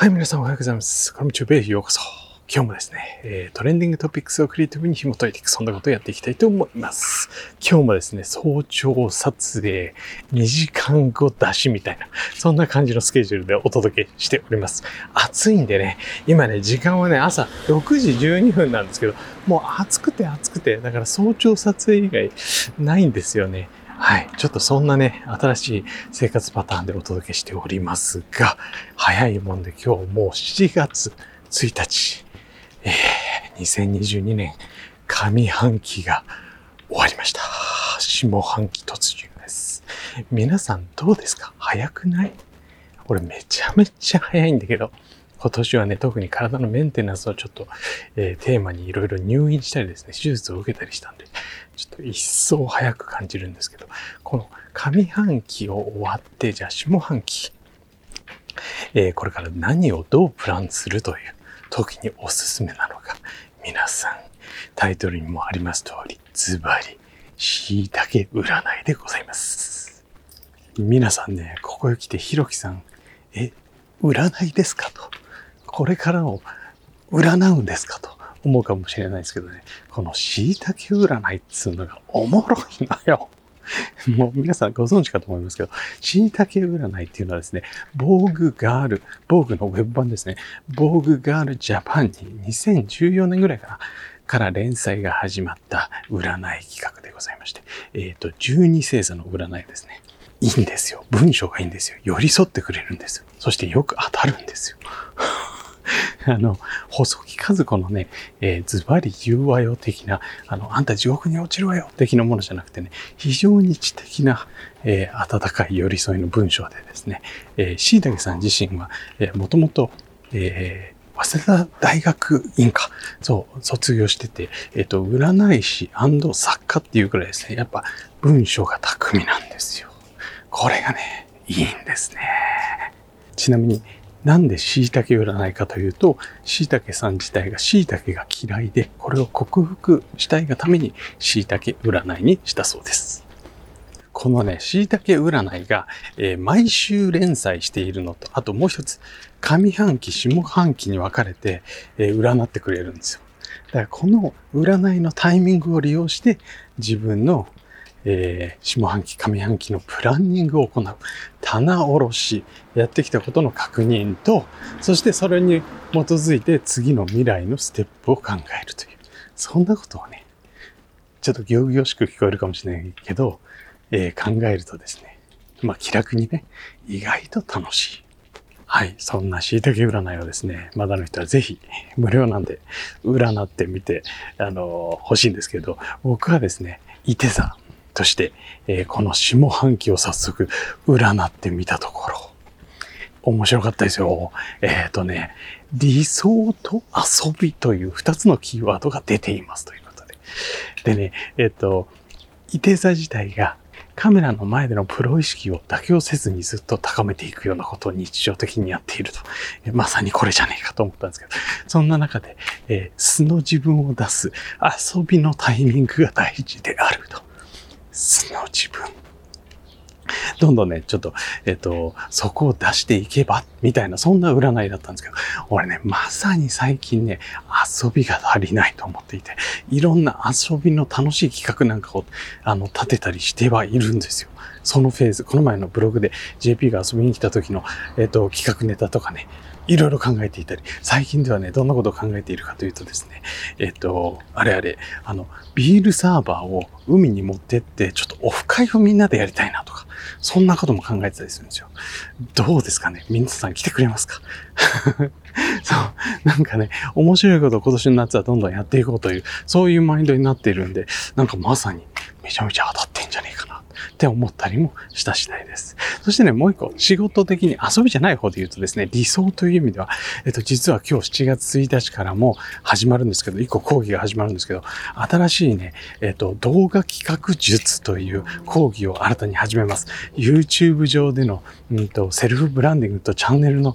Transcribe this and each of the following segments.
はい、皆さんおはようございます。こんにちは、ベイへようこそ。今日もですね、え、トレンディングトピックスをクリエイティブに紐解いていく、そんなことをやっていきたいと思います。今日もですね、早朝撮影、2時間後出しみたいな、そんな感じのスケジュールでお届けしております。暑いんでね、今ね、時間はね、朝6時12分なんですけど、もう暑くて暑くて、だから早朝撮影以外ないんですよね。はい。ちょっとそんなね、新しい生活パターンでお届けしておりますが、早いもんで今日もう7月1日、えー、2022年上半期が終わりました。下半期突入です。皆さんどうですか？早くない？俺めちゃめちゃ早いんだけど、今年はね、特に体のメンテナンスをちょっと、えー、テーマにいろいろ入院したりですね、手術を受けたりしたんで、ちょっと一層早く感じるんですけど、この上半期を終わって、じゃあ下半期、えー、これから何をどうプランするという時におすすめなのか、皆さん、タイトルにもあります通り、ズバリ、椎茸占いでございます。皆さんね、ここへ来てひろきさん、え、占いですかと。これからを占うんですかと思うかもしれないですけどね、この椎茸占いっつうのがおもろいのよ。もう皆さんご存知かと思いますけど、椎茸占いっていうのはですね、防具ガール、防具のウェブ版ですね、防具ガールジャパンに2014年ぐらいかな、から連載が始まった占い企画でございまして、えっ、ー、と、12星座の占いですね。いいんですよ。文章がいいんですよ。寄り添ってくれるんですよ。そしてよく当たるんですよ。あの、細木和子のね、えー、ズバリ言うわよ的な、あの、あんた地獄に落ちるわよ的なものじゃなくてね、非常に知的な、えー、温かい寄り添いの文章でですね、えー、椎茸さん自身は、えー、もともと、えー早稲田大学院か。そう、卒業してて、えっ、と、占い師作家っていうくらいですね。やっぱ文章が巧みなんですよ。これがね、いいんですね。ちなみに、なんで椎茸占いかというと、椎茸さん自体が椎茸が嫌いで、これを克服したいがために椎茸占いにしたそうです。このね、椎茸占いが、えー、毎週連載しているのと、あともう一つ、上半期、下半期に分かれて、えー、占ってくれるんですよ。だからこの占いのタイミングを利用して、自分のえー、下半期、上半期のプランニングを行う。棚卸し、やってきたことの確認と、そしてそれに基づいて次の未来のステップを考えるという。そんなことをね、ちょっと行々しく聞こえるかもしれないけど、えー、考えるとですね、まあ気楽にね、意外と楽しい。はい。そんな椎茸占いをですね、まだの人はぜひ無料なんで占ってみて、あの、欲しいんですけど、僕はですね、伊手座として、えー、この下半期を早速占ってみたところ、面白かったですよ。えっ、ー、とね、理想と遊びという二つのキーワードが出ていますということで。でね、えっ、ー、と、伊手座自体がカメラの前でのプロ意識を妥協せずにずっと高めていくようなことを日常的にやっていると。まさにこれじゃねえかと思ったんですけど、そんな中で、えー、素の自分を出す遊びのタイミングが大事であると。素の自分。どんどんね、ちょっと、えっと、そこを出していけば、みたいな、そんな占いだったんですけど、俺ね、まさに最近ね、遊びが足りないと思っていて、いろんな遊びの楽しい企画なんかを、あの、立てたりしてはいるんですよ。そのフェーズ、この前のブログで JP が遊びに来た時の、えっと、企画ネタとかね、いろいろ考えていたり、最近ではね、どんなことを考えているかというとですね、えっと、あれあれ、あの、ビールサーバーを海に持ってって、ちょっとオフ会をみんなでやりたいなとか、そんなことも考えてたりするんですよ。どうですかね？皆さん来てくれますか？そう。なんかね、面白いことを今年の夏はどんどんやっていこうという、そういうマインドになっているんで、なんかまさにめちゃめちゃ当たってんじゃねえかって思ったりもした次第です。そしてね、もう一個、仕事的に遊びじゃない方で言うとですね、理想という意味では、えっと、実は今日7月1日からも始まるんですけど、一個講義が始まるんですけど、新しいね、えっと、動画企画術という講義を新たに始めます。YouTube 上での、うんと、セルフブランディングとチャンネルの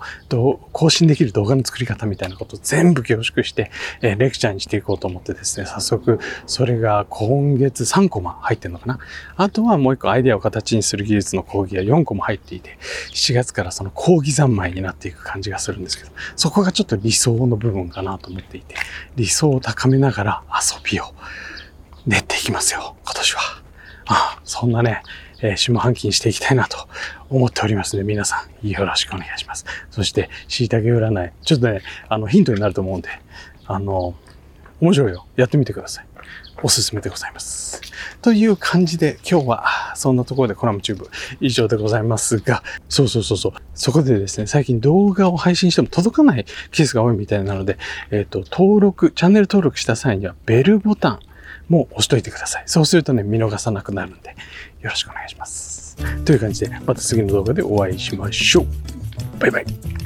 更新できる動画の作り方みたいなことを全部凝縮して、え、レクチャーにしていこうと思ってですね、早速、それが今月3コマ入ってるのかな。あとはもう一個アイデアを形にする技術の講義が4個も入っていて、7月からその講義三昧になっていく感じがするんですけど、そこがちょっと理想の部分かなと思っていて、理想を高めながら遊びを練っていきますよ、今年は。ああそんなね、え、下半期にしていきたいなと思っておりますので、皆さんよろしくお願いします。そして、椎茸占い。ちょっとね、あの、ヒントになると思うんで、あの、面白いよ。やってみてください。おすすめでございます。という感じで今日はそんなところでコラムチューブ以上でございますが、そうそうそうそう。そこでですね、最近動画を配信しても届かないケースが多いみたいなので、えっ、ー、と、登録、チャンネル登録した際にはベルボタンも押しといてください。そうするとね、見逃さなくなるんで、よろしくお願いします。という感じで、また次の動画でお会いしましょう。バイバイ。